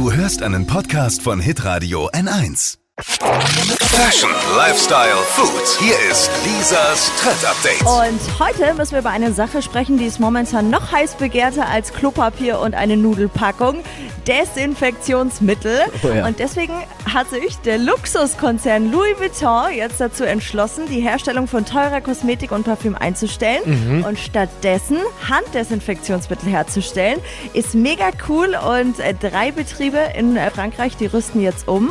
Du hörst einen Podcast von Hitradio N1. Fashion, Lifestyle, Food. Hier ist Lisas Trend Update. Und heute müssen wir über eine Sache sprechen, die ist momentan noch heiß begehrter als Klopapier und eine Nudelpackung. Desinfektionsmittel. Oh ja. Und deswegen hat sich der Luxuskonzern Louis Vuitton jetzt dazu entschlossen, die Herstellung von teurer Kosmetik und Parfüm einzustellen Mhm. und stattdessen Handdesinfektionsmittel herzustellen. Ist mega cool und äh, drei Betriebe in äh, Frankreich, die rüsten jetzt um.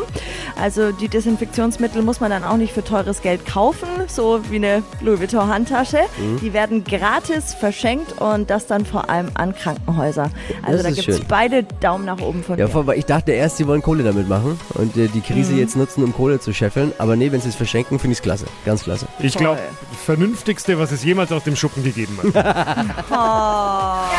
Also die Desinfektionsmittel muss man dann auch nicht für teures Geld kaufen, so wie eine Louis Vuitton Handtasche. Mhm. Die werden gratis verschenkt und das dann vor allem an Krankenhäuser. Also Das da gibt es beide Daumen nach oben von Ja, mir. weil ich dachte erst, sie wollen Kohle damit machen und äh, die Krise jetzt nutzen, um Kohle zu scheffeln. Aber nee, wenn sie es verschenken, finde ich es klasse. Ganz klasse. Ich glaube, vernünftigste, was es jemals aus dem Schuppen gegeben hat.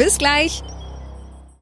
Bis gleich.